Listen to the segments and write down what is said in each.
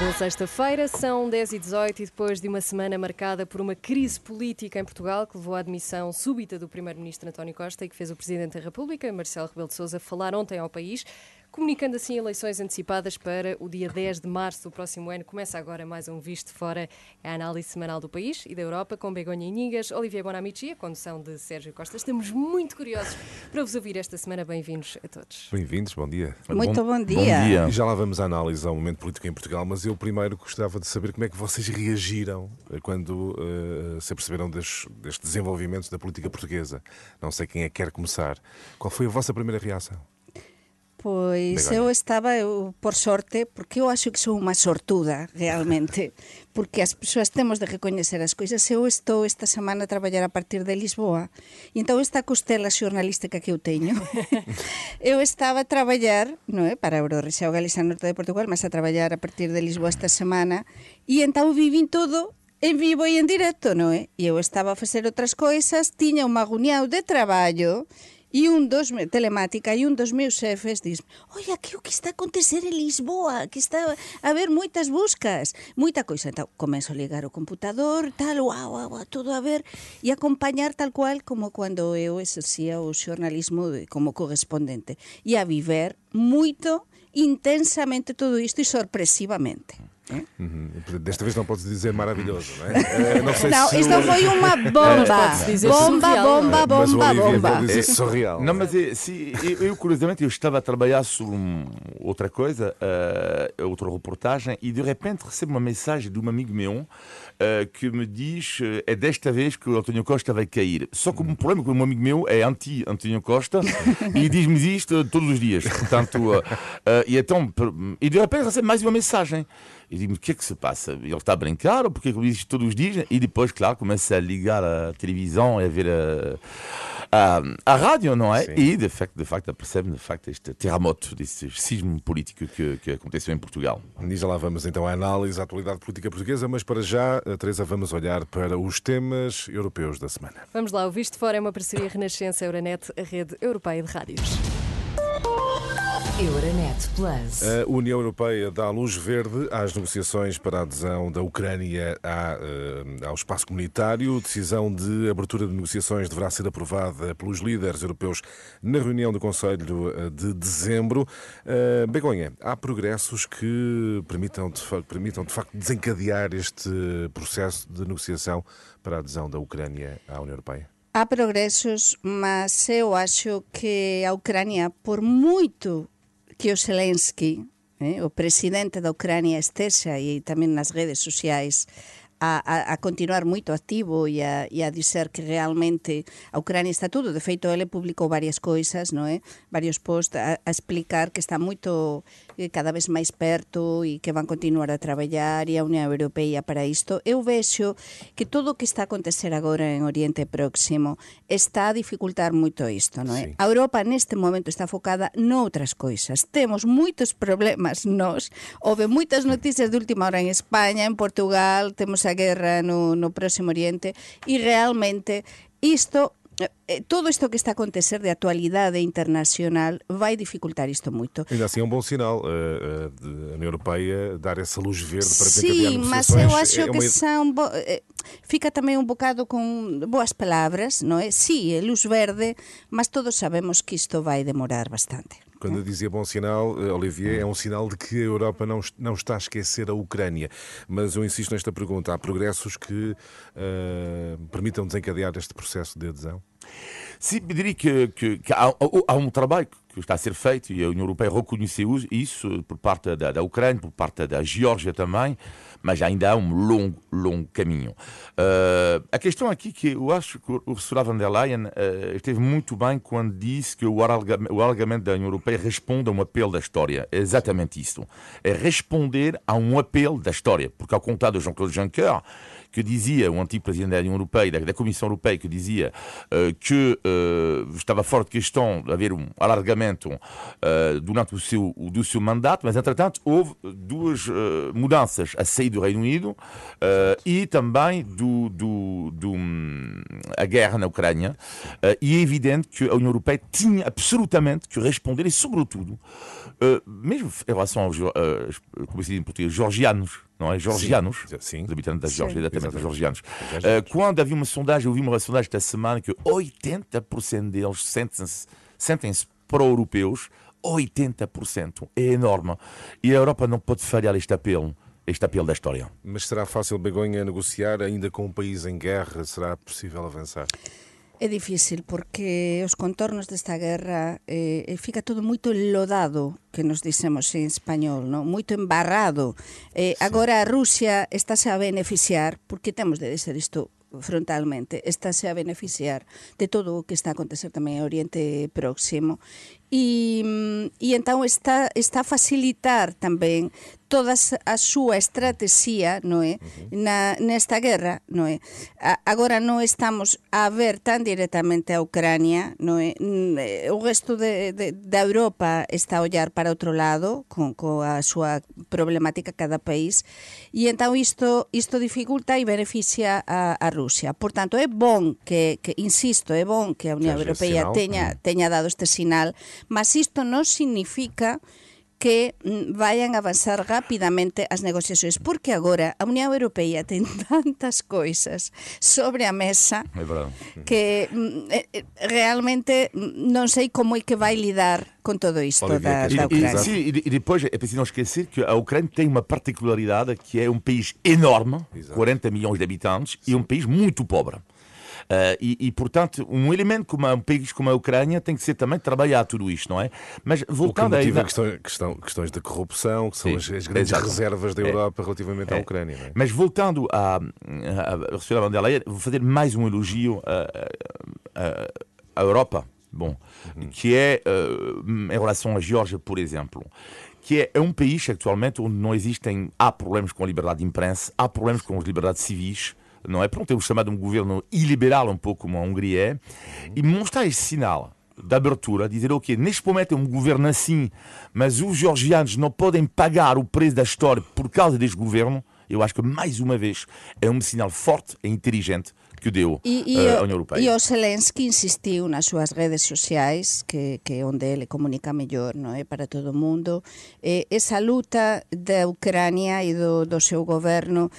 Boa sexta-feira, são 10 e 18 e depois de uma semana marcada por uma crise política em Portugal que levou à admissão súbita do Primeiro-Ministro António Costa e que fez o Presidente da República, Marcelo Rebelo de Sousa, falar ontem ao país comunicando assim eleições antecipadas para o dia 10 de março do próximo ano. Começa agora mais um Visto Fora, a análise semanal do país e da Europa, com Begonha Iningas, Olivia Bonamici e a condução de Sérgio Costa. Estamos muito curiosos para vos ouvir esta semana. Bem-vindos a todos. Bem-vindos, bom dia. Muito bom, dia. Bom dia. E já lá vamos à análise ao momento político em Portugal, mas eu primeiro gostava de saber como é que vocês reagiram quando uh, se aperceberam destes, destes desenvolvimentos da política portuguesa. Não sei quem é que quer começar. Qual foi a vossa primeira reação? Pois Begoña. eu estaba, eu, por sorte, porque eu acho que sou unha sortuda, realmente, porque as persoas temos de recoñecer as coisas. Eu estou esta semana a traballar a partir de Lisboa, e entón esta costela xornalística que eu teño, eu estaba a traballar, non é, para Eurorexeo Galiza Norte de Portugal, mas a traballar a partir de Lisboa esta semana, e entón vivín todo en vivo e en directo, non é? E eu estaba a facer outras coisas, tiña unha reunión de traballo, E un dos, telemática, e un dos meus xefes diz Oi, aquí o que está a acontecer en Lisboa, que está a haber moitas buscas, moita coisa. Então, começo a ligar o computador, tal, uau, uau, uau, todo a ver, e acompañar tal cual como cando eu exercía o xornalismo como correspondente. E a viver moito, intensamente todo isto e sorpresivamente. Uhum. Desta vez não podes dizer maravilhoso, não é? Não, sei não se isto o... foi uma bomba. bomba, bomba, bomba, bomba. Dizer surreal. Não, mas é, se, eu, eu, curiosamente, eu estava a trabalhar sobre um, outra coisa, uh, outra reportagem, e de repente recebo uma mensagem de um amigo meu uh, que me diz é desta vez que o António Costa vai cair. Só que o problema é que o meu amigo meu é anti-António Costa e diz-me isto todos os dias. Portanto, uh, e então, e de repente recebo mais uma mensagem. E digo-me, o que é que se passa? Ele está a brincar ou porque ele diz todos os dias? E depois, claro, começa a ligar a televisão e a ver a, a, a rádio, não é? Sim. E, de facto, de facto, percebe de facto este terremoto, este sismo político que, que aconteceu em Portugal. E já lá vamos então à análise, à atualidade política portuguesa, mas para já, Teresa, vamos olhar para os temas europeus da semana. Vamos lá, o Visto Fora é uma parceria Renascença Euronet, a rede europeia de rádios. Euronet Plus. A União Europeia dá luz verde às negociações para a adesão da Ucrânia eh, ao espaço comunitário. Decisão de abertura de negociações deverá ser aprovada pelos líderes europeus na reunião do Conselho eh, de dezembro. Eh, Begonha, há progressos que permitam de, permitam de facto desencadear este processo de negociação para a adesão da Ucrânia à União Europeia? Há progressos, mas eu acho que a Ucrânia, por muito que o Zelensky, eh, o presidente da Ucrania, esteja e tamén nas redes sociais a, a, continuar moito activo e a, e a dizer que realmente a Ucrania está tudo. De feito, ele publicou varias coisas, non é? Varios posts a, a explicar que está moito cada vez máis perto e que van continuar a traballar e a Unión Europea para isto. Eu vexo que todo o que está a acontecer agora en Oriente Próximo está a dificultar moito isto, non é? Sí. A Europa neste momento está focada noutras coisas. Temos moitos problemas nós. Houve moitas noticias de última hora en España, en Portugal, temos a guerra no, no Próximo Oriente e realmente isto Eh, todo isto que está a acontecer de actualidade internacional vai dificultar isto moito. Ainda assim é um bom sinal uh, uh, a União Europeia dar essa luz verde para Sim, mas eu acho é que uma... são bo... fica também um bocado com boas palavras, não é? Sim, é luz verde, mas todos sabemos que isto vai demorar bastante. Quando eu dizia bom sinal, Olivier, é um sinal de que a Europa não, não está a esquecer a Ucrânia. Mas eu insisto nesta pergunta: há progressos que uh, permitam desencadear este processo de adesão? Sim, diria que, que, que há, há, um trabalho que está a ser feito e a União Europeia reconheceu isso por parte da, da Ucrânia, por parte da Geórgia também, mas ainda há um longo, longo caminho. Uh, a questão aqui que eu acho que o Ursula von der Leyen uh, esteve muito bem quando disse que o alargamento da União Europeia responde a um apelo da história. É exatamente isso. É responder a um apelo da história. Porque, ao contrário de Jean-Claude Juncker, que dizia, o antigo presidente da União Europeia, da, da Comissão Europeia, que dizia uh, que uh, estava fora de questão de haver um alargamento uh, durante o seu, do seu mandato, mas entretanto houve duas mudanças a sair do Reino Unido e também do, do, do um, a guerra na Ucrânia. e é evidente que a União Europeia tinha absolutamente que responder e, sobretudo, mesmo em relação aos, como se diz em português, georgianos, não é? Georgianos. Sim, sim. Os habitantes da Geórgia, exatamente, os georgianos. Uh, quando havia uma sondagem, eu vi uma sondagem esta semana que 80% deles sentem-se sentem pró-europeus. 80% é enorme. E a Europa não pode falhar este apelo este apelo da história. Mas será fácil Begonha negociar ainda com um país em guerra? Será possível avançar? É difícil porque os contornos desta guerra eh, fica todo moito enlodado, que nos dicemos en español, no? moito embarrado. Eh, agora a Rusia estáse a beneficiar, porque temos de dizer isto frontalmente, estáse a beneficiar de todo o que está a acontecer tamén en Oriente Próximo e, e entón está, está a facilitar tamén toda a súa estrategia non é? Na, nesta guerra, non é? A, agora non estamos a ver tan directamente a Ucrania, non é? Mm, eh, o resto de, de, de Europa está a ollar para outro lado, con, con a súa problemática cada país, e entón isto, isto dificulta e beneficia a, a Rusia. Por tanto, é bon que, que, insisto, é bon que a Unión Europea teña, teña dado este sinal, mas isto non significa significa que mm, vayan a avanzar rapidamente as negociacións, porque agora a Unión Europea ten tantas coisas sobre a mesa que mm, eh, eh, realmente mm, non sei como é que vai lidar com todo isto da, da Ucrânia. E, e, e, depois é preciso não esquecer que a Ucrânia tem uma particularidade que é um país enorme, Exato. 40 milhões de habitantes, Sim. e um país muito pobre. Uh, e, e, portanto, um elemento como um país como a Ucrânia tem que ser também trabalhar tudo isto, não é? Mas voltando a. Questões, questão, questões de corrupção, que são as, as, grandes exatamente. reservas da é. Europa é. relativamente à é. Ucrânia. É? Mas voltando à, à, à senhora van der Leyen, vou fazer mais um elogio à, Europa. Bom, uhum. que é uh, em relação à Geórgia, por exemplo que é um país atualmente onde não existem há problemas com a liberdade de imprensa, há problemas com as liberdades civis, não é? Pronto, temos chamado um governo iliberal, um pouco como a Hungria é, e mostrar esse sinal de abertura, dizer, ok, neste momento é um governo assim, mas os georgianos não podem pagar o preço da história por causa deste governo, eu acho que, mais uma vez, é um sinal forte e inteligente que deu e, e uh, a União Europeia. E o Zelensky insistiu nas suas redes sociais, que, que é onde ele comunica melhor não é, para todo mundo, eh, essa luta da Ucrânia e do, do seu governo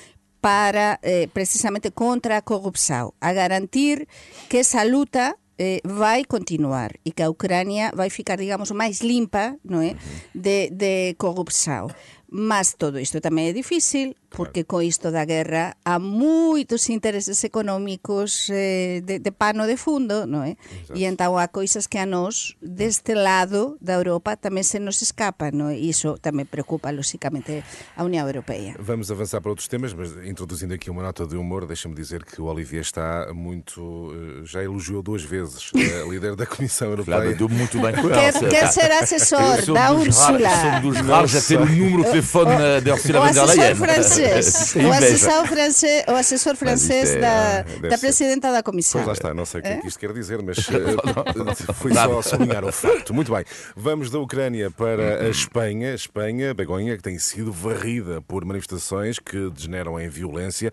para eh, precisamente contra a corrupção, a garantir que essa luta eh, vai continuar e que a Ucrânia vai ficar, digamos, mais limpa não é, de, de corrupção. Mas todo isto tamén é difícil, porque claro. co isto da guerra há moitos intereses económicos eh, de, de pano de fundo, non é? Exacto. E entón há coisas que a nós, deste lado da Europa, tamén se nos escapa, non é? E iso tamén preocupa, lóxicamente, a Unión Europeia. Vamos avançar para outros temas, mas introduzindo aqui uma nota de humor, deixa-me dizer que o Olivier está muito... Eh, já elogiou duas vezes a líder da Comissão Europeia. Claro, muito bem com ela. Quer, quer ser assessor da Ursula. Somos dos raros a ter o número telefone da Ursula von der Leyen. Francês. o assessor francês, o assessor francês é, da, da presidenta da Comissão. Pois lá está, não sei o que é que isto quer dizer, mas uh, foi só sublinhar o facto. Muito bem, vamos da Ucrânia para a Espanha. Espanha, Begonha, que tem sido varrida por manifestações que degeneram em violência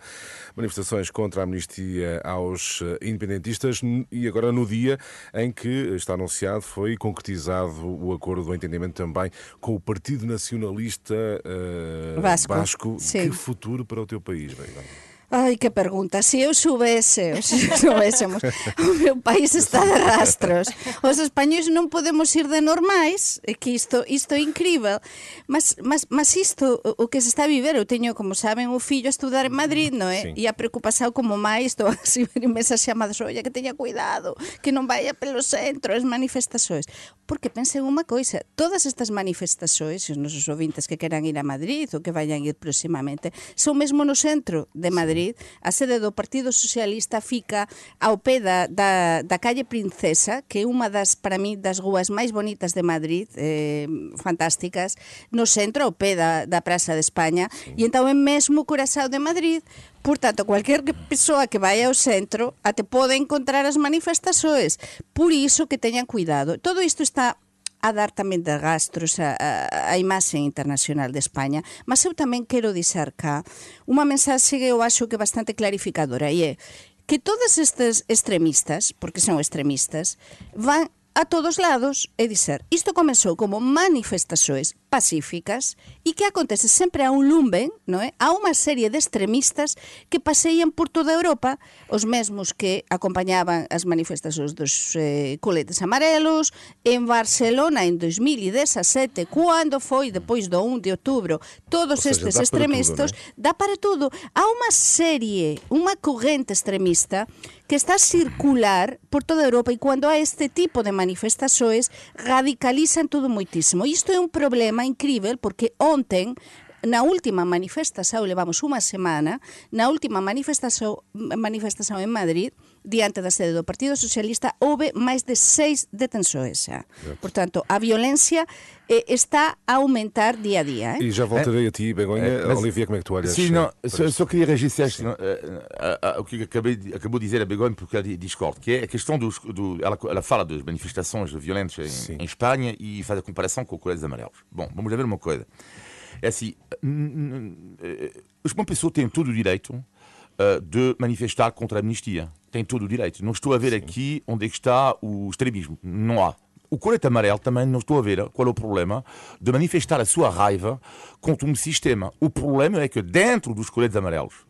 manifestações contra a amnistia aos eh, independentistas e agora no dia em que está anunciado foi concretizado o acordo do entendimento também com o Partido Nacionalista uh, Vasco. Vasco. Que futuro para o teu país, Begonha? Ai, que pregunta. Se eu subese, se subésemos, o meu país está de rastros. Os españoles non podemos ir de normais, é que isto, isto é incrível. Mas, mas, mas isto, o que se está a viver, eu teño, como saben, o fillo a estudar en Madrid, non é? Eh, sí. E a preocupación como máis, estou a recibir imensas chamadas, olla, que teña cuidado, que non vaya pelo centro, as manifestações. Porque pensen unha coisa, todas estas manifestações, os nosos ouvintes que queran ir a Madrid ou que vayan ir próximamente, son mesmo no centro de Madrid, Madrid, a sede do Partido Socialista fica ao pé da, da, da calle Princesa, que é unha das, para mí, das rúas máis bonitas de Madrid, eh, fantásticas, no centro, ao pé da, da Praza de España, e entón é mesmo o de Madrid, Por tanto, cualquier persoa que vai ao centro até pode encontrar as manifestações. Por iso que teñan cuidado. Todo isto está a dar tamén de gastros a, a, a imaxe internacional de España, mas eu tamén quero dixer cá unha mensaxe que eu acho que é bastante clarificadora e é que todas estas extremistas, porque son extremistas, van a todos lados, é dizer, isto comezou como manifestações pacíficas e que acontece sempre a un lumben, non é? A unha serie de extremistas que paseían por toda Europa, os mesmos que acompañaban as manifestacións dos eh, coletes amarelos, en Barcelona en 2017, cando foi depois do 1 de outubro, todos seja, estes extremistas, tudo, dá para tudo. Há unha serie, unha corrente extremista que está a circular por toda Europa e cando há este tipo de manifestações radicalizan todo moitísimo. Isto é un problema incrível porque ontem na última manifestación, levamos unha semana, na última manifestación, manifestación en Madrid, diante da sede do Partido Socialista, houve máis de seis detenções xa. Portanto, a violencia eh, está a aumentar día a día. Eh? E já voltarei a ti, Begonha. É, Olivia, como é que tu olhas? Sim, não, só, só queria registrar o que acabei, acabou de dizer a Begonha, porque ela discorda, que é a questão dos... Do, ela, ela fala das manifestações violentas em, em Espanha e faz a comparação com o Colégios Amarelos. Bom, vamos ver uma coisa. É assim, uma pessoa tem todo o direito uh, de manifestar contra a amnistia. Tem todo o direito. Não estou a ver Sim. aqui onde é está o extremismo. Não há. O colete amarelo também não estou a ver qual é o problema de manifestar a sua raiva contra um sistema. O problema é que dentro dos coletes amarelos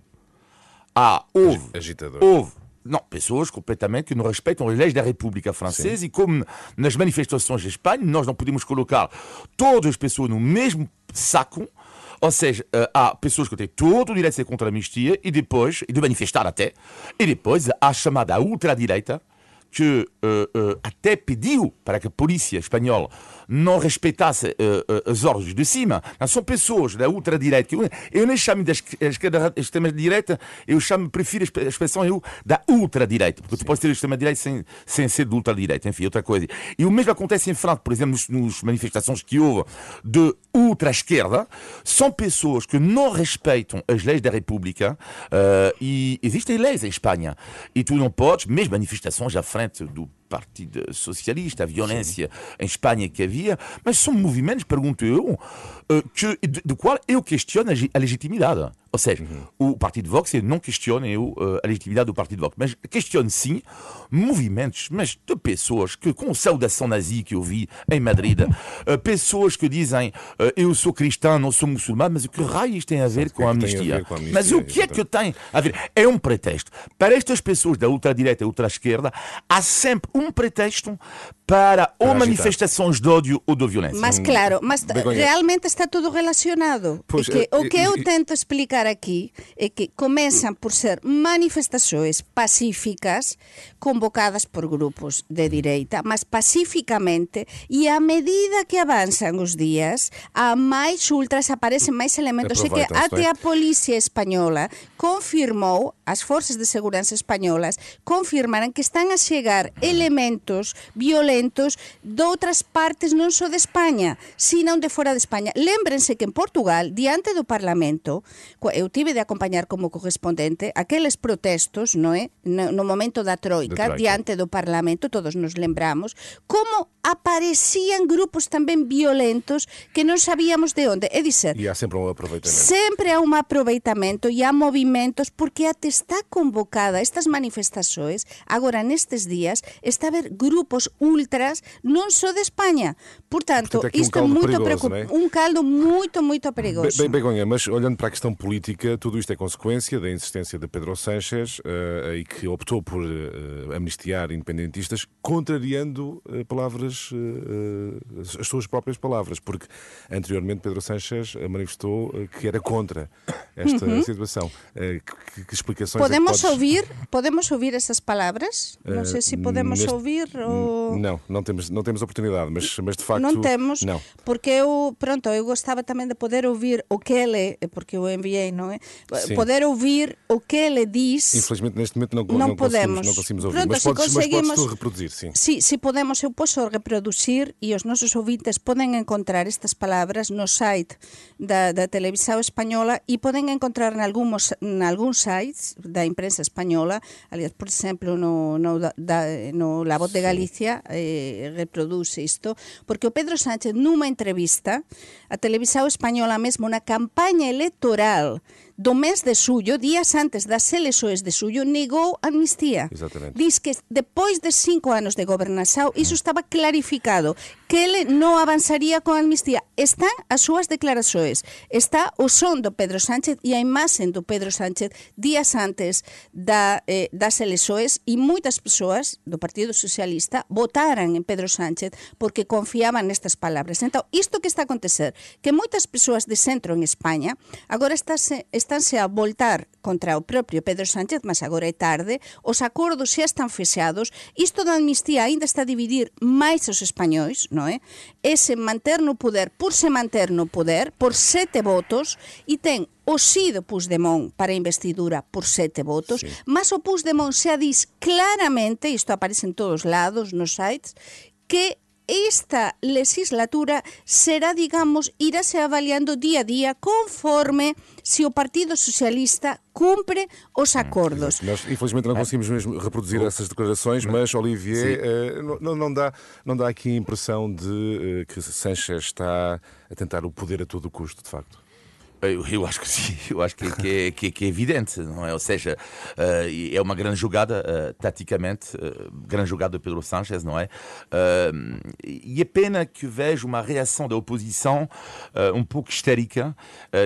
há, houve, Agitador. houve não, pessoas completamente que não respeitam as leis da República Francesa Sim. e como nas manifestações de Espanha nós não podemos colocar todas as pessoas no mesmo saco, ou seja, eh, há pessoas que têm todo o direito de ser contra a amnistia e depois, e de manifestar até, e depois há a chamada ultradireita, que uh, uh, até pediu para que a polícia espanhola não respeitasse uh, as ordens de cima. Não, são pessoas da ultradireita. Eu, eu nem chamo de extrema-direita, eu chamo, prefiro a expressão eu, da ultradireita, porque Sim. tu podes ter extrema-direita sem, sem ser de ultradireita, enfim, outra coisa. E o mesmo acontece em França, por exemplo, nos, nos manifestações que houve de ultra-esquerda, são pessoas que não respeitam as leis da República e existem leis em Espanha. E tu não podes, mesmo manifestações à frente do Partido Socialista, a violência Sim. em Espanha que havia, mas são movimentos, pergunto eu, eh, que, de, de qual eu questiono a legitimidade. Ou seja, uhum. o Partido Vox, eu não questiono eu, eh, a legitimidade do Partido Vox, mas questiono sim movimentos, mas de pessoas que, com saudação nazi que eu vi em Madrid, uh, pessoas que dizem eu sou cristão, não sou muçulmano, mas o que raios tem a ver, com a, amnistia? A com a amnistia? Mas o que é que tem a ver? É um pretexto. Para estas pessoas da ultradireita e ultra-esquerda, há sempre um pretexto para ou manifestações de ódio ou de violência. Mas claro, mas realmente está tudo relacionado. Pois, que, é, o que eu tento explicar aqui é que começam por ser manifestações pacíficas convocadas por grupos de direita, mas pacificamente e à medida que avançam os dias, há mais ultras, aparecem mais elementos. É que até a polícia espanhola confirmou, as forças de segurança espanholas confirmaram que estão a chegar elementos violentos de outras partes non só de España, sino de fora de España. Lembrense que en Portugal, diante do Parlamento, eu tive de acompañar como correspondente aqueles protestos, é? No, no momento da troika, troika, diante do Parlamento, todos nos lembramos, como aparecían grupos tamén violentos que non sabíamos de onde. É E há sempre um aproveitamento. Sempre há un aproveitamento e há movimentos porque até está convocada estas manifestações agora nestes días está a haber grupos ultras non só de España. Portanto, Portanto, é aqui um isto é muito preocupante. é? Um caldo muito, muito Bem, perigoso. bem, Begonha, mas olhando para a questão política, tudo isto é consequência da insistência de Pedro Sánchez eh, e que optou por eh, amnistiar independentistas, contrariando eh, palavras, as- as suas próprias palavras, porque anteriormente Pedro Sánchez manifestou que era contra esta situação. Eh, que, que explicações é que Uhum. Podemos podes- ouvir, podemos ouvir essas palavras? Não sei se podemos neste- ouvir ou... Não, não temos, não temos oportunidade, mas, mas de facto. non temos, Não. porque eu, pronto, eu gostava tamén de poder ouvir o que ele, porque eu enviei, non é? Sim. Poder ouvir o que ele diz. Infelizmente, neste momento não, Não não, conseguimos, podemos. não conseguimos ouvir. Pronto, mas, se podes, mas podes conseguimos- reproduzir, sim. Si, si podemos, eu posso reproducir e os nosos ouvintes poden encontrar estas palabras no site da, da televisão española e poden encontrar nalgúns, nalgúns sites da imprensa española, aliás, por exemplo, no, no, da, no La Voz de Galicia eh, reproduce isto, porque o Pedro Sánchez nunha entrevista a Televisao Española mesmo na campaña electoral do mes de suyo, días antes das eleições de suyo, negou amnistía. Exatamente. Diz que depois de cinco anos de gobernação, iso estaba clarificado, que ele non avanzaría con amnistía. Están as súas declarações, está o son do Pedro Sánchez e a imaxen do Pedro Sánchez días antes da, eh, das eleições e moitas persoas do Partido Socialista votaran en Pedro Sánchez porque confiaban nestas palabras. Então, isto que está a acontecer, que moitas persoas de centro en España agora estáse, estánse a voltar contra o propio Pedro Sánchez, mas agora é tarde, os acordos xa están fexados, isto da amnistía aínda está a dividir máis os españois, non é? Ese manter no poder, por se manter no poder, por sete votos, e ten o sí do Puigdemont para a investidura por sete votos, Sí. mas o Puigdemont xa dis claramente, isto aparece en todos lados nos sites, que esta legislatura será, digamos, irase avaliando día a día conforme se o Partido Socialista cumpre os acordos. Nós, infelizmente, não conseguimos mesmo reproduzir essas declarações, mas, Olivier, eh, não, não, dá, não dá aqui a impressão de eh, que Sanchez está a tentar o poder a todo custo, de facto. Eu, eu acho que sim, eu acho que, que, é, que, que é evidente, não é? Ou seja, eh, é uma grande jogada, eh, taticamente, eh, grande jogada do Pedro Sánchez, não é? E é pena que vejo uma reação da oposição um pouco histérica,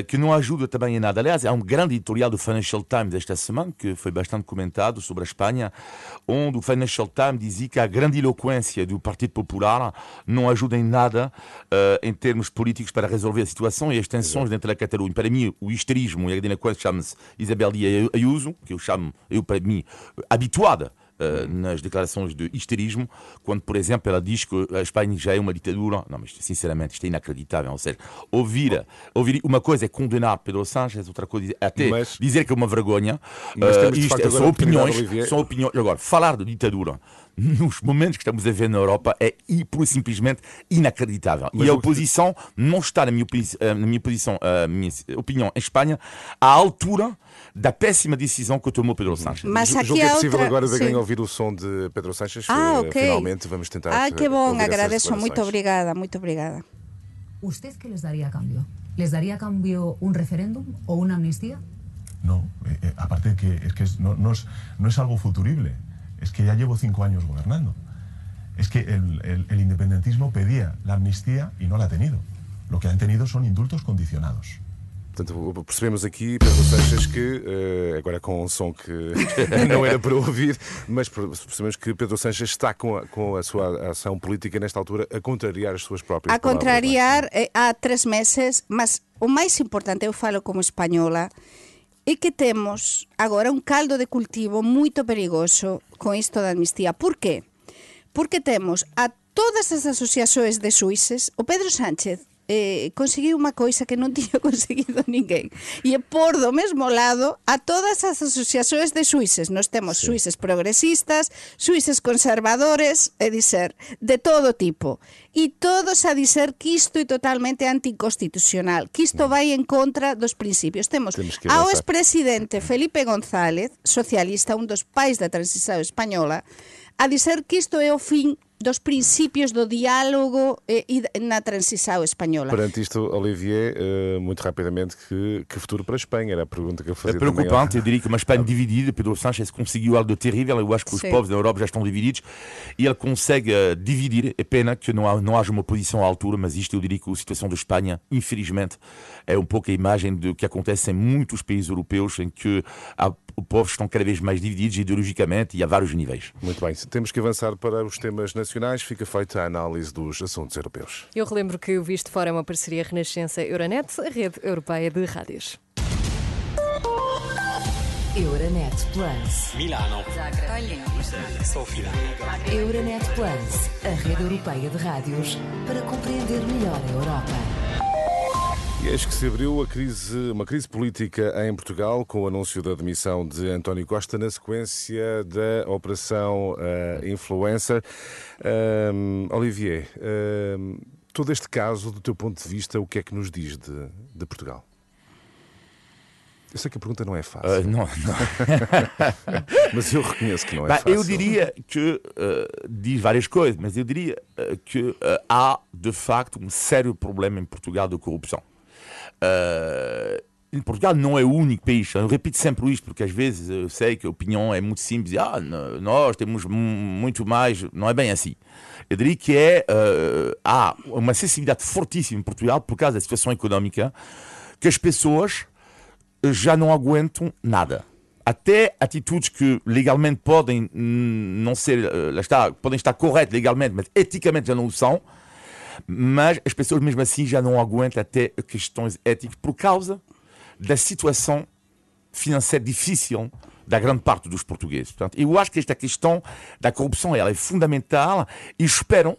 que não ajuda também em nada. Aliás, há um grande editorial do Financial Times esta semana, que foi bastante comentado sobre a Espanha, onde o Financial Times dizia que a grande eloquência do Partido Popular não ajuda em nada em termos políticos para resolver a situação e as tensões dentro da Catalunha. Para mim, o histerismo e a delinquência chama-se Isabel Díaz Ayuso, que eu chamo, eu para mim, habituada eh, nas declarações de histerismo, quando, por exemplo, ela diz que a Espanha já é uma ditadura. Não, mas sinceramente, isto é inacreditável. Ou seja, ouvir, ouvir uma coisa é condenar Pedro Sánchez, outra coisa é até Mas- dizer que é uma vergonha. Mas de isto é- são opiniões, são opiniões. Agora, falar de ditadura nos momentos que estamos a ver na Europa é pura e simplesmente inacreditável. Mas e a oposição não está, na minha, opini- eh, na minha posição, a minha opinião, em Espanha, à altura da péssima decisão que tomou Pedro Sánchez. Mas Julgo aqui é possível outra... agora sim. ouvir o som de Pedro Sánchez. Ah, Eh, ok. Finalmente, vamos tentar. Ah, que bom, agradeço, muito obrigada, muito obrigada. ¿Usted qué les daría a cambio? ¿Les daría a cambio un referéndum o una amnistía? No, eh, eh, aparte de que es que es- no, no es, no es algo futurible, es que ya llevo cinco años gobernando. Es que el, el- el independentismo pedía la amnistía y no la ha tenido. Lo que han tenido son indultos condicionados. Portanto, percebemos aqui, Pedro Sanches, que, eh, agora com um som que não era para ouvir, mas percebemos que Pedro Sanches está com a, com a sua ação política nesta altura a contrariar as suas próprias A palavras, é? contrariar eh, há tres meses, mas o máis importante, eu falo como española, é que temos agora un caldo de cultivo moito perigoso con isto da amnistía. Por qué? Porque temos a todas as asociações de suíces, o Pedro Sánchez eh, conseguiu unha coisa que non tiña conseguido ninguén. E por do mesmo lado a todas as asociacións de suíces. Nos temos sí. suíces progresistas, suíces conservadores, é dizer, de todo tipo. E todos a dizer que isto é totalmente anticonstitucional, que isto vai en contra dos principios. Temos ao expresidente Felipe González, socialista, un dos pais da transición española, a dizer que isto é o fin dos princípios do diálogo e, e na transição espanhola. Perante isto, Olivier, uh, muito rapidamente, que, que, futuro para a Espanha? Era a pergunta que eu fazia. É preocupante, eu diria que uma Espanha dividida, Pedro Sánchez conseguiu algo terrível, eu acho que os Sim. povos da Europa já estão divididos, e ele consegue uh, dividir, é pena que não, há, não haja uma posição à altura, mas isto eu diria que a situação da Espanha, infelizmente, é um pouco a imagem do que acontece em muitos países europeus, em que há os povos estão cada vez mais divididos ideologicamente e a vários níveis. Muito bem, temos que avançar para os temas nacionais. Fica feita a análise dos assuntos europeus. Eu relembro que o Visto Fora é uma parceria Renascença-Euronet, a rede europeia de rádios. Euronet Plus. Milano. Sofia. Euronet Plus, a rede europeia de rádios para compreender melhor a Europa. E eis que se abriu crise, uma crise política em Portugal com o anúncio da demissão de António Costa na sequência da Operação uh, Influencer. Uh, Olivier, uh, todo este caso, do teu ponto de vista, o que é que nos diz de, de Portugal? Eu sei que a pergunta não é fácil. Uh, não, não. mas eu reconheço que não é bah, fácil. Eu diria que uh, diz várias coisas, mas eu diria uh, que há de facto um sério problema em Portugal de corrupção. Uh, Portugal não é o único país. Eu repito sempre isto, porque às vezes eu sei que a opinião é muito simples. Ah, nós temos muito mais. Não é bem assim. Eu diria que é, uh, há uma sensibilidade fortíssima em Portugal por causa da situação económica que as pessoas já não aguentam nada. Até atitudes que legalmente podem não ser, lá está, podem estar corretas legalmente, mas eticamente já não o são mas as pessoas mesmo assim já não aguentam até questões éticas por causa da situação financeira difícil da grande parte dos portugueses. Portanto, eu acho que esta questão da corrupção ela é fundamental e espero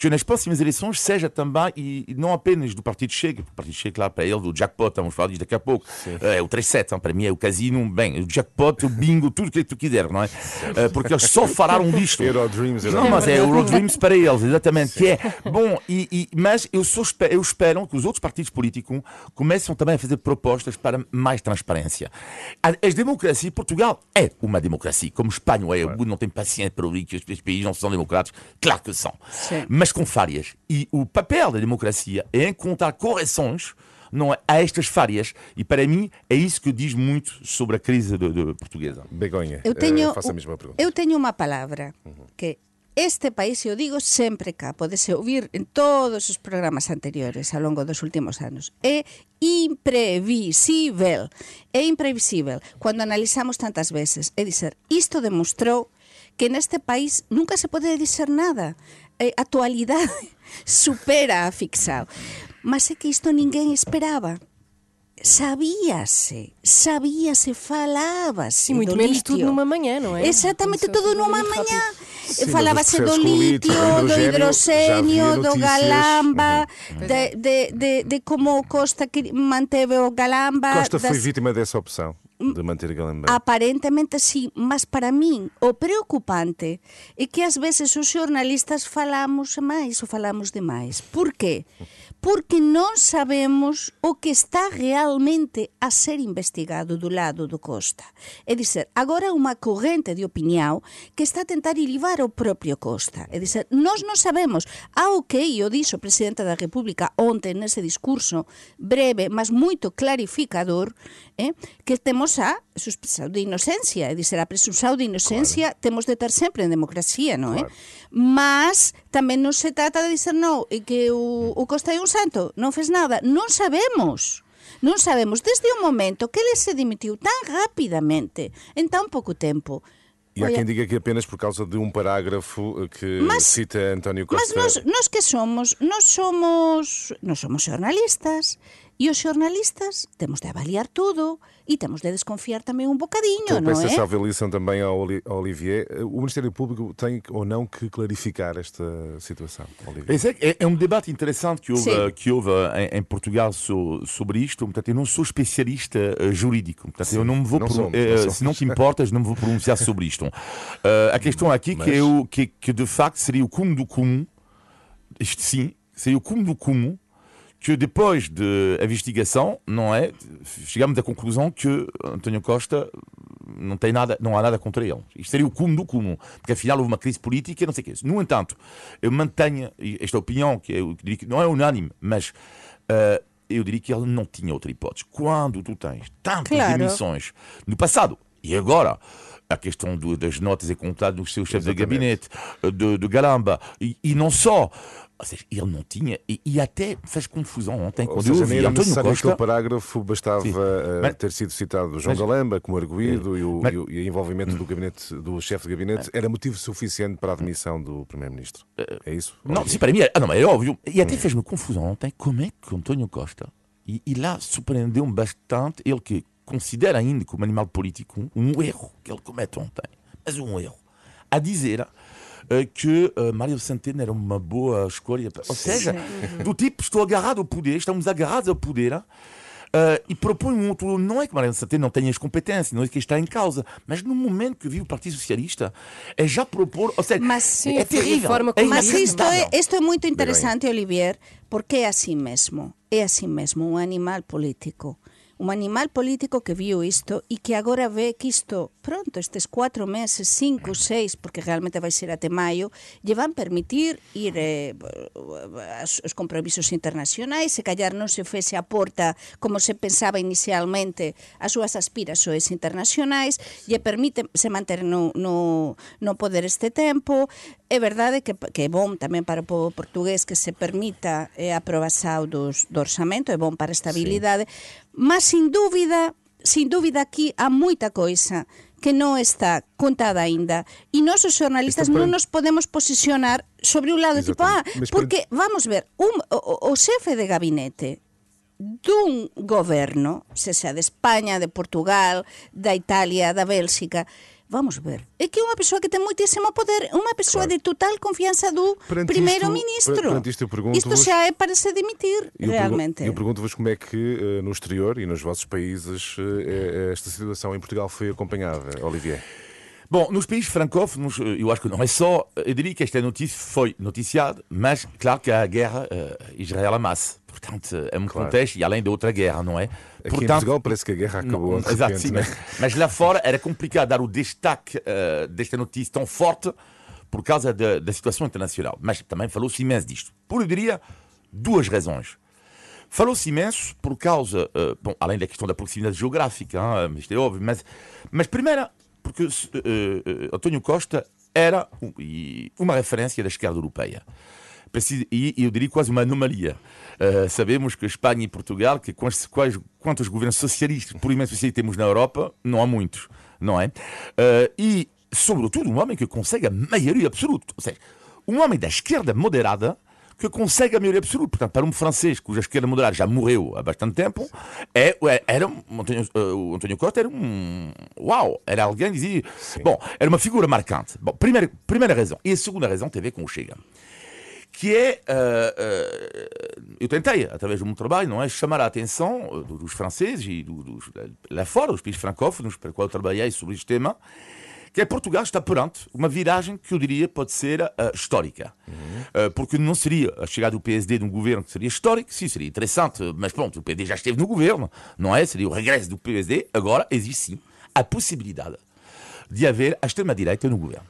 que nas próximas eleições seja também, e não apenas do Partido Chega, o Partido Chega, lá para ele, do jackpot, vamos falar disso daqui a pouco, é o 37, para mim é o casino, bem, o jackpot, o bingo, tudo o que tu quiser, não é? Eh, porque eles só falaram disto. Eurodreams, Não, mas é Eurodreams para eles, exatamente, que é, bom, e, e, mas eu, só espero, eu espero que os outros partidos políticos comecem também a fazer propostas para mais transparência. As democracias, Portugal é uma democracia, como Espanha é, não tem paciência para ouvir que os países não são democráticos, claro que são. Sim. Mas mas com falhas. E o papel da democracia é encontrar correções não é, a estas falhas. E para mim é isso que diz muito sobre a crise de, de portuguesa. Begonha, eu tenho, faço a mesma pergunta. Eu tenho uma palavra uhum. que este país, eu digo sempre cá, pode-se ouvir em todos os programas anteriores ao longo dos últimos anos, é imprevisível. É imprevisível. Quando analizamos tantas veces, é dizer, isto demostrou que neste país nunca se pode dizer nada eh, actualidade supera a ficção. Mas é que isto ninguém esperaba. Sabíase, sabíase, falábase. E muito menos litio. tudo numa manhã, não é? Exatamente, Isso tudo numa manhã. Falábase do litio, do hidrogênio, do galamba, uhum. de, de, de, de, como Costa manteve o galamba. Costa das... foi vítima dessa opção de manter Galamba. Aparentemente sí, mas para min o preocupante é que ás veces os xornalistas falamos máis ou falamos demais. Por qué? porque non sabemos o que está realmente a ser investigado do lado do Costa. É dizer, agora unha corrente de opinión que está a tentar ilivar o propio Costa. É dizer, nós non sabemos ao que o dixo o Presidente da República onte nese discurso breve, mas moito clarificador, eh, que temos a suspensão de inocencia, é dizer, a presunção de inocencia claro. temos de ter sempre en democracia, non é? Claro. Mas tamén non se trata de dizer non, e que o, o Costa é un santo, non fez nada. Non sabemos. Non sabemos desde o momento que ele se dimitiu tan rapidamente, en tan pouco tempo, e há quem diga que apenas por causa de um parágrafo que mas, cita António Costa. Mas nós, nós que somos? Nós somos, nós somos jornalistas E os xornalistas temos de avaliar tudo e temos de desconfiar também um bocadinho, então, não é? essa avaliação também ao Olivier. O Ministério Público tem ou não que clarificar esta situação, Olivier? É, é um debate interessante que houve, que houve em, em, Portugal so, sobre isto. Portanto, eu não sou especialista uh, jurídico. Portanto, Sim, eu não me vou... Não somos, não se não te importas, não me vou pronunciar sobre isto. Uh, a questão aqui Mas... que, é o, que, que de facto seria o cume do comum, isto sim, seria o cume do comum que depois da de investigação, não é? Chegamos à conclusão que António Costa não tem nada, não há nada contra ele. Isto seria o cume do cume, porque afinal houve uma crise política e não sei o que. No entanto, eu mantenho esta opinião, que eu diria que não é unânime, mas uh, eu diria que ele não tinha outra hipótese. Quando tu tens tantas claro. demissões no passado e agora a questão do, das notas e contadas do seu chefe de gabinete, de, de Galamba, e, e não só. Ou seja, ele não tinha, e, e até fez confusão ontem quando seja, eu ouvi António Costa... aquele parágrafo, bastava uh, mas, ter sido citado João mas, Galamba como arguído é, e, o, mas, e, o, e o envolvimento do gabinete do chefe de gabinete era motivo suficiente para a admissão do primeiro-ministro. É isso? Não, sim, para mim é, ah, não, é óbvio. E até fez-me confusão ontem como é que António Costa, e, e lá surpreendeu-me bastante, ele que considera ainda como animal político um erro que ele comete ontem, mas um erro, a dizer que uh, Mário Centeno era uma boa escolha. Ou seja, do tipo, estou agarrado ao poder, estamos agarrados ao poder. Uh, e propõe um outro. Não é que Mariano Centeno não tenha as competências, não é que está em causa, mas no momento que viu o Partido Socialista, é já propor. Ou seja, mas, sim, é terrível. Forma é mas isto é, isto é muito interessante, Olivier, porque é assim mesmo. É assim mesmo, um animal político un animal político que viu isto e que agora ve que isto, pronto, estes cuatro meses, cinco, seis, porque realmente vai ser até maio, lle van permitir ir eh, os compromisos internacionais, se callar non se fese a porta como se pensaba inicialmente as súas aspirações internacionais, lle permite se manter no, no, no poder este tempo, é verdade que, que é bom tamén para o povo portugués que se permita eh, a aprobação dos, do orçamento, é bom para a estabilidade, sí. Mas, sin dúbida, sin dúbida aquí há moita coisa que non está contada aínda. E nós os xornalistas non nos podemos posicionar sobre un lado tipo, ah, porque vamos ver, un, o, o xefe de gabinete dun goberno, se sea de España, de Portugal, da Italia, da Bélxica, Vamos ver. É que é unha persoa que ten moitísimo poder, unha persoa claro. de total confiança do primeiro-ministro. Isto xa é para se demitir, eu realmente. eu pergunto-vos como é que uh, no exterior e nos vossos países uh, esta situação em Portugal foi acompanhada, Olivier. Bom, nos países francófonos, eu acho que não é só. Eu diria que esta notícia foi noticiada, mas claro que a guerra uh, Israel-Hamas. Portanto, é um claro. contexto e além de outra guerra, não é? Aqui Portanto, em Portugal parece que a guerra acabou. Não, exato, repente, sim, né? mas, mas, lá fora era complicado dar o destaque uh, desta notícia tão forte por causa da, da situação internacional. Mas também falou-se imenso disto. Por, eu diria, duas razões. Falou-se imenso por causa, uh, bom, além da questão da proximidade geográfica, hein, isto é óbvio, mas, mas primeira, porque uh, António Costa era uma referência da esquerda europeia. E eu diria quase uma anomalia. Uh, sabemos que Espanha e Portugal, que quais, quais, quantos governos socialistas, por imenso que temos na Europa, não há muitos, não é? Uh, e, sobretudo, um homem que consegue a maioria absoluta. Ou seja, um homem da esquerda moderada que consegue a maioria absoluta. Portanto, para um francês cuja esquerda moderada já morreu há bastante tempo, é, é era um, António, uh, o António Costa era um. Uau! Era alguém que dizia. Sim. Bom, era uma figura marcante. Bom, primeira, primeira razão. E a segunda razão tem a ver com o Chega. Que é. Uh, uh, eu tentei, através do meu trabalho, não é? Chamar a atenção dos franceses e dos, lá fora, dos países francófonos, para qual eu trabalhei sobre este tema que é Portugal está perante uma viragem que eu diria pode ser uh, histórica. Uhum. Uh, porque não seria a chegada do PSD de um governo que seria histórico, sim, seria interessante, mas pronto, o PSD já esteve no governo, não é? Seria o regresso do PSD. Agora existe sim a possibilidade de haver a extrema-direita no governo.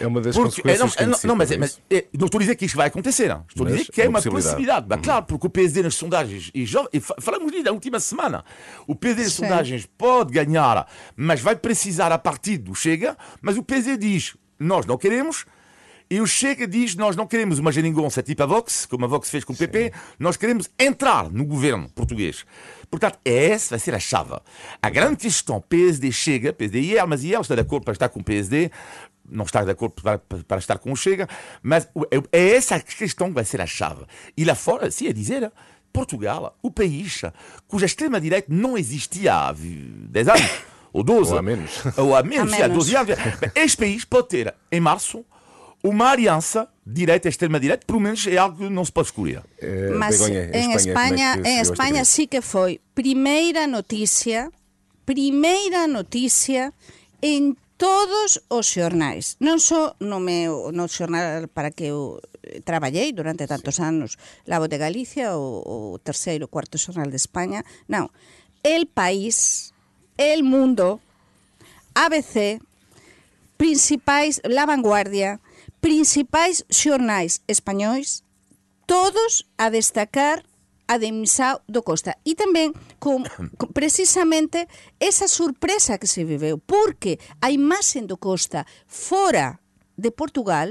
É uma das porque, consequências é, não, não, não, mas, é, mas é, não estou a dizer que isto vai acontecer. Não. Estou mas a dizer que é, uma possibilidade. possibilidade. Mas, claro, porque o PSD nas sondagens, e, já, e falamos disso na última semana, o PSD nas sondagens pode ganhar, mas vai precisar a partir do Chega, mas o PSD diz, nós não queremos, e o Chega diz: Nós não queremos uma geringonça tipo a Vox, como a Vox fez com o PP, Sim. nós queremos entrar no governo português. Portanto, essa vai ser a chave. A grande questão, PSD chega, PSD e mas e ela está de acordo para estar com o PSD, não está de acordo para, para, estar com o Chega, mas é, é essa questão que vai ser a chave. E lá fora, se é dizer, Portugal, o país cuja extrema-direita não existia há 10 anos, ou 12, ou a menos, ou a menos, a menos. 12 anos, este país pode ter, em março, uma aliança direita extrema-direita, pelo menos é algo que não se pode escolher. É, Mas Begonha, em Espanha, Espanha, é em Espanha sí que foi primeira notícia, primeira notícia em todos os xornais, non só no meu no xornal para que eu eh, traballei durante tantos sí. anos, La Voz de Galicia, o, o terceiro, cuarto xornal de España, non, El País, El Mundo, ABC, principais, La Vanguardia, principais xornais españois, todos a destacar a demissão do Costa. E também com, com, precisamente essa surpresa que se viveu, porque a imagem do Costa fora de Portugal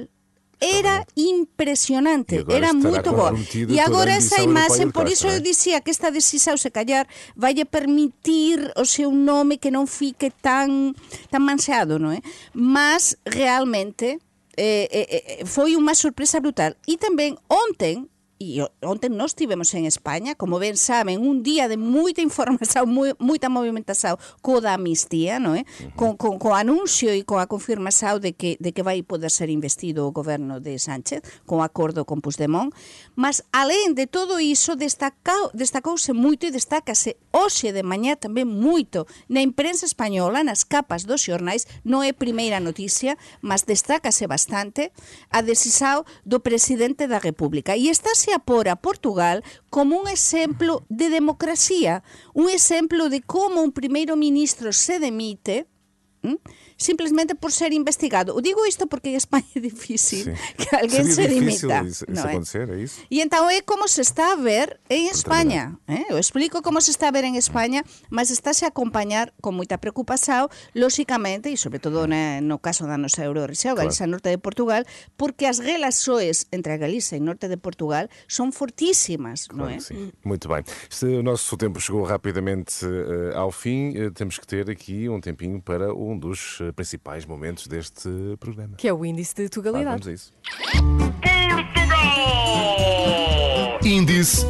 era impresionante, era muito boa. E agora essa imagem, por isso eu dizia que esta decisão, se calhar, vai permitir o seu nome que não fique tão, tão manchado, não é? Mas, realmente, eh, eh, foi uma surpresa brutal. E também, ontem, E ontem nós tivemos en España, como ben saben, un día de moita información, moi, moita movimentación co da amnistía, non é? Con, con, co anuncio e coa confirmación de que, de que vai poder ser investido o goberno de Sánchez con acordo con Puigdemont. Mas, alén de todo iso, destacou, destacouse moito e destacase hoxe de mañá tamén moito na imprensa española, nas capas dos xornais, non é primeira noticia, mas destácase bastante a decisao do presidente da República. E está se a por a Portugal como un exemplo de democracia, un exemplo de como un primeiro ministro se demite, ¿m? Simplesmente por ser investigado. O digo isto porque en España é difícil sí. que alguén se dimita. Isso, isso é? acontecer, é isso? E então é como se está a ver en España. Eh? Eu explico como se está a ver en España, mas estáse a acompañar con moita preocupación, lóxicamente, e sobre todo na, no caso da nosa Eurorexia, claro. Galicia Norte de Portugal, porque as relações entre a Galicia e Norte de Portugal son fortísimas, claro non é? Sim. Muito bem. Este, o nosso tempo chegou rapidamente uh, ao fim. Uh, temos que ter aqui um tempinho para um dos principais momentos deste programa. Que é o índice de tugalidade. Ah, vamos a isso. Índice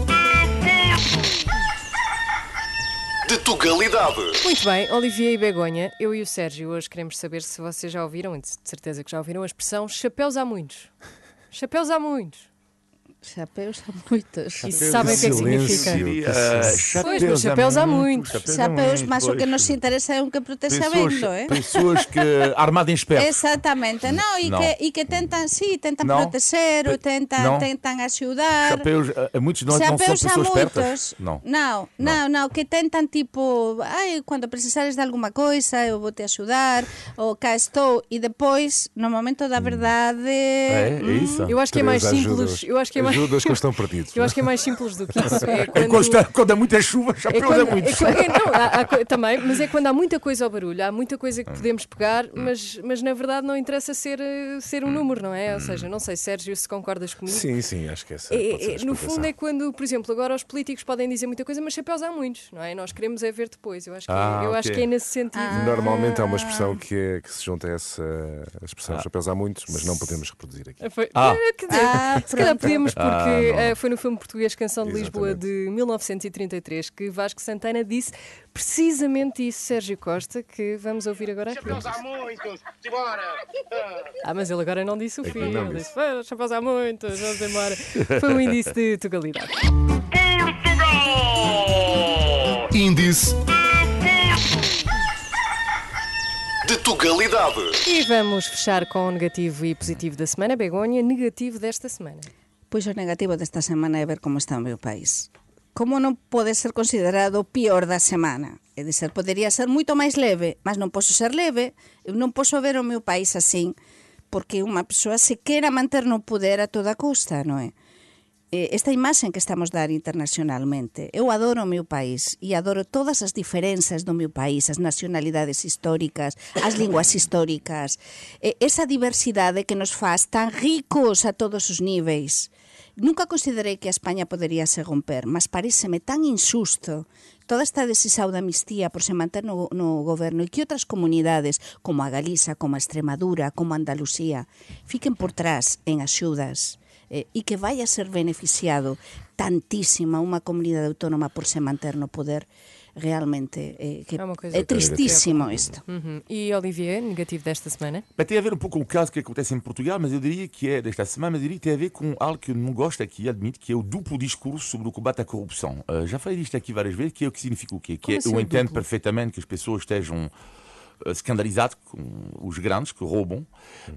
de Tugalidade. Muito bem, Olivier e Begonha, eu e o Sérgio hoje queremos saber se vocês já ouviram, e de certeza que já ouviram, a expressão chapéus há muitos. Chapéus há muitos. Chapéus há muitos. E sabem o que é que significa? Uh, Pois, mas chapéus há muitos. Chapéus, mas o que nos interessa é um que proteja bem, não é? Pessoas que armado em esperto. Exatamente, não, e, Não. Que, e que tentam, sim, tentam Não. proteger, ou tentam, Não. tentam ajudar. Chapéus, uh, muitos não, não são Chapéus há pessoas. Não. Não, não, não, que tentam tipo, ai, quando precisares de alguma coisa, eu vou te ajudar, ou cá estou, e depois, no momento da verdade. É, é isso. Eu acho que é mais simples. Eu acho que é mais, Ajudas que estão perdidos. eu acho que é mais simples do que isso. É É quando, quando, está- quando há muita chuva, é chapéus quando, é muitos. é quando- é, não, há- há também, mas é quando há muita coisa ao barulho, há muita coisa que podemos pegar, mas, mas na verdade não interessa ser, eh, ser um número, não é? Ou seja, não sei, Sérgio, se concordas comigo. Sim, sim, acho que essa É- a é- no fundo é quando, por exemplo, agora os políticos podem dizer muita coisa, mas chapéus há muitos, não é? Nós queremos é ver depois. Eu acho que, Ah, eu acho ok. que é nesse sentido. Normalmente há uma expressão que, é, que se junta a essa expressão. Chapéus há muitos, mas não podemos reproduzir aqui. Foi, Ah. Quer dizer, Ah, se calhar podíamos, porque Ah, eh, foi no filme português Canção de Lisboa Exatamente. de 1933 que Vasco Santana disse precisamente isso, Sérgio Costa, que vamos ouvir agora aqui. Chapéus há muitos, simbora! Ah, mas ele agora não disse o fim. não Ele disse. "Ah, chapéus há muitos, vamos embora. Foi um índice de tugalidade. Índice de Tugalidade. E vamos fechar com o negativo e positivo da semana. Begonha, negativo desta semana. Pois o negativo desta semana é ver como está o meu país. Como non pode ser considerado pior da semana? É dizer, podería ser moito máis leve, mas non posso ser leve, eu non posso ver o meu país así, porque unha persoa se quera manter no poder a toda costa, non é? Eh, Esta imaxe que estamos dar internacionalmente, eu adoro o meu país e adoro todas as diferenzas do meu país, as nacionalidades históricas, as linguas históricas, eh, esa diversidade que nos faz tan ricos a todos os níveis. Nunca considerei que a España podería se romper, mas pareceme tan insusto toda esta decisão da amnistía por se manter no, no goberno e que outras comunidades, como a Galiza, como a Extremadura, como a Andalucía, fiquen por trás en axudas eh, e que vai a ser beneficiado tantísima unha comunidade autónoma por se manter no poder. Realmente que É uma coisa é que- tristíssimo isto. Uhum. E Olivier, negativo desta semana? Mas tem a ver um pouco com o caso que acontece em Portugal, mas eu diria que é desta semana, mas eu diria que tem a ver com algo que eu não gosto aqui, admito, que é o duplo discurso sobre o combate à corrupção. Uh, já falei disto aqui várias vezes, que é o que significa o quê? Que é, assim eu o entendo duplo? perfeitamente que as pessoas estejam uh, escandalizadas com os grandes que roubam,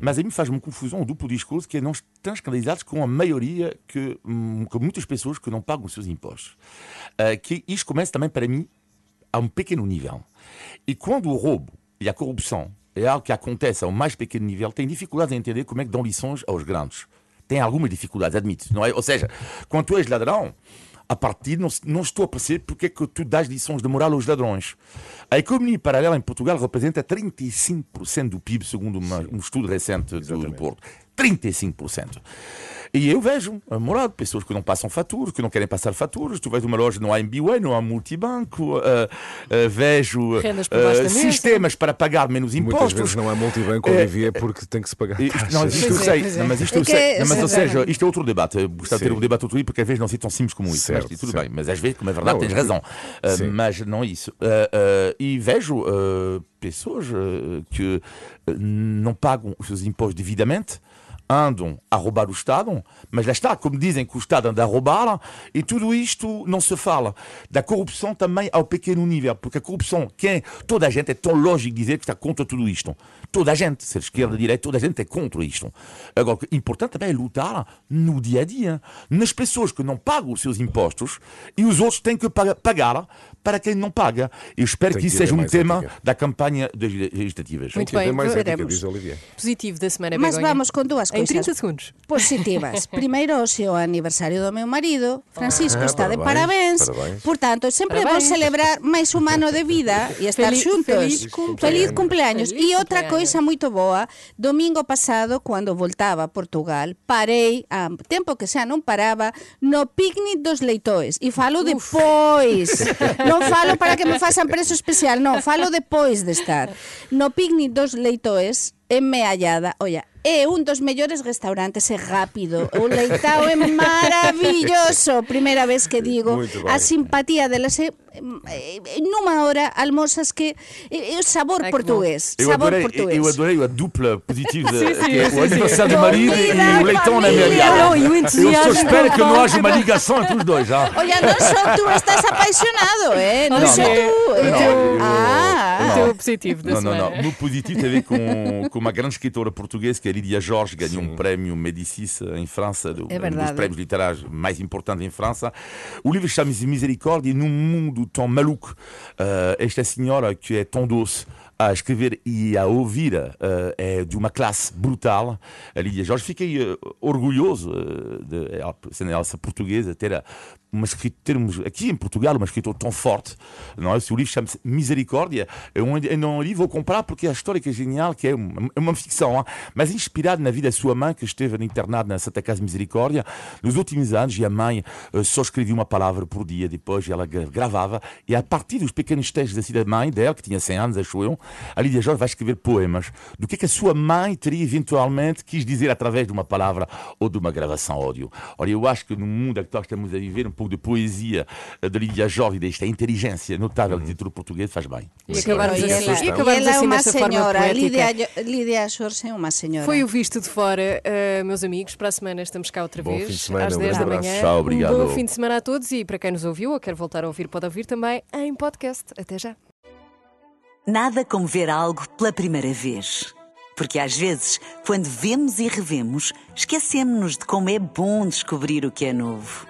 mas a mim faz uma confusão o duplo discurso que é não estão escandalizados com a maioria que, hum, com muitas pessoas que não pagam os seus impostos. Uh, que isto começa também para mim a um pequeno nível. E quando o roubo e a corrupção é algo que acontece ao mais pequeno nível, tem dificuldade em entender como é que dão lições aos grandes. Tem algumas dificuldades, admito. Não é? Ou seja, quando tu és ladrão, a partir não, não estou a perceber porque é que tu dás lições de moral aos ladrões. A economia paralela em Portugal representa 35% do PIB, segundo uma, um estudo recente do, do Porto. 35%. E eu vejo a moral de pessoas que não passam faturas, que não querem passar faturas. Tu vais numa loja, não há MBWay, não há multibanco. Uh, uh, vejo uh, sistemas para pagar menos impostos. Muitas vezes não há multibanco, Olivier, porque tem que se pagar taxas. Não, isto eu sei, é, não, mas isto eu sei. Não, mas, ou seja, isto é outro debate. Eu gostava de ter um debate outro dia, porque às vezes não se tão simples como isso. Certo, mas, tudo certo. bem, mas às vezes, como é verdade, não, tens razão. mas não é isso. e vejo pessoas que não pagam os seus impostos devidamente andam a roubar o Estado, mas lá está, como dizem que o Estado anda a roubar, e tudo isto não se fala. Da corrupção também ao pequeno nível, porque a corrupção, quem, toda a gente é tão lógico dizer que está contra tudo isto. Toda a gente, ser esquerda, direita, toda a gente é contra isto. Agora, o importante também é lutar no dia a dia, nas pessoas que não pagam os seus impostos e os outros têm que pagar para quem não paga. Eu espero que, que isso seja um tema ética. da campanha das legislativas. Muito bem, mais ética, diz Olivier. Positivo da semana, Mas vamos com duas coisas. Em 30 segundos. Positivas. Primeiro, hoje é o aniversário do meu marido, Francisco, ah, está parabéns, de parabéns. parabéns. Portanto, sempre parabéns. vou celebrar mais um ano de vida e estar feliz, juntos. Feliz cumpleaños. Feliz cumpleaños. Feliz e outra coisa muito boa, domingo passado, quando voltava a Portugal, parei, há tempo que xa non parava, no picnic dos leitores. E falo Uf. depois. non falo para que me façan preso especial, non, falo depois de estar. No picnic dos leitoes en Meallada, olla, é un dos mellores restaurantes, é rápido, o leitao é maravilloso, primeira vez que digo, a simpatía delas é numa hora almoças que é o sabor Ai, português, eu sabor adorei, português. Eu adorei a dupla positiva, sim, sim, que é o aniversário do marido e o leitão na Meallada. Eu só espero que não haja uma ligação entre os dois. Já. Olha, não só tu estás apaixonado, é? Não, não só tu. Não, ah, o teu positivo da não, não, não. No positivo tem a ver com, com uma grande escritora portuguesa que é Lídia Jorge, ganhou Sim. um prémio Médicis em França, do, é um dos prémios literários mais importantes em França. O livro chama-se Misericórdia, num mundo tão maluco. Uh, esta senhora que é tão doce, a escrever e a ouvir uh, é de uma classe brutal. A Lídia Jorge, fiquei uh, orgulhoso uh, de, sendo ela portuguesa, ter uma termos aqui em Portugal uma escritora tão forte. Não é? O livro chama-se Misericórdia. Eu, eu não li, vou comprar porque a história que é genial, que é uma, é uma ficção, hein? mas inspirada na vida da sua mãe, que esteve internada na Santa Casa Misericórdia nos últimos anos. E a mãe uh, só escrevia uma palavra por dia, depois ela gravava. E a partir dos pequenos textos da mãe dela, que tinha 100 anos, acho eu, a Lídia Jorge vai escrever poemas do que, é que a sua mãe teria eventualmente quis dizer através de uma palavra ou de uma gravação áudio. Olha, eu acho que no mundo nós estamos a viver, um pouco de poesia de Lídia Jorge e desta inteligência notável da literatura portuguesa faz bem. E acabarmos assim, ela, e acabarmos assim é uma senhora, Lídia, Lídia Jorge é uma senhora. Foi o visto de fora, uh, meus amigos. Para a semana estamos cá outra vez, semana, às 10 da manhã. Tchau, obrigado. Um bom fim de semana a todos e para quem nos ouviu ou quer voltar a ouvir, pode ouvir também em podcast. Até já. Nada como ver algo pela primeira vez. Porque às vezes, quando vemos e revemos, esquecemos-nos de como é bom descobrir o que é novo.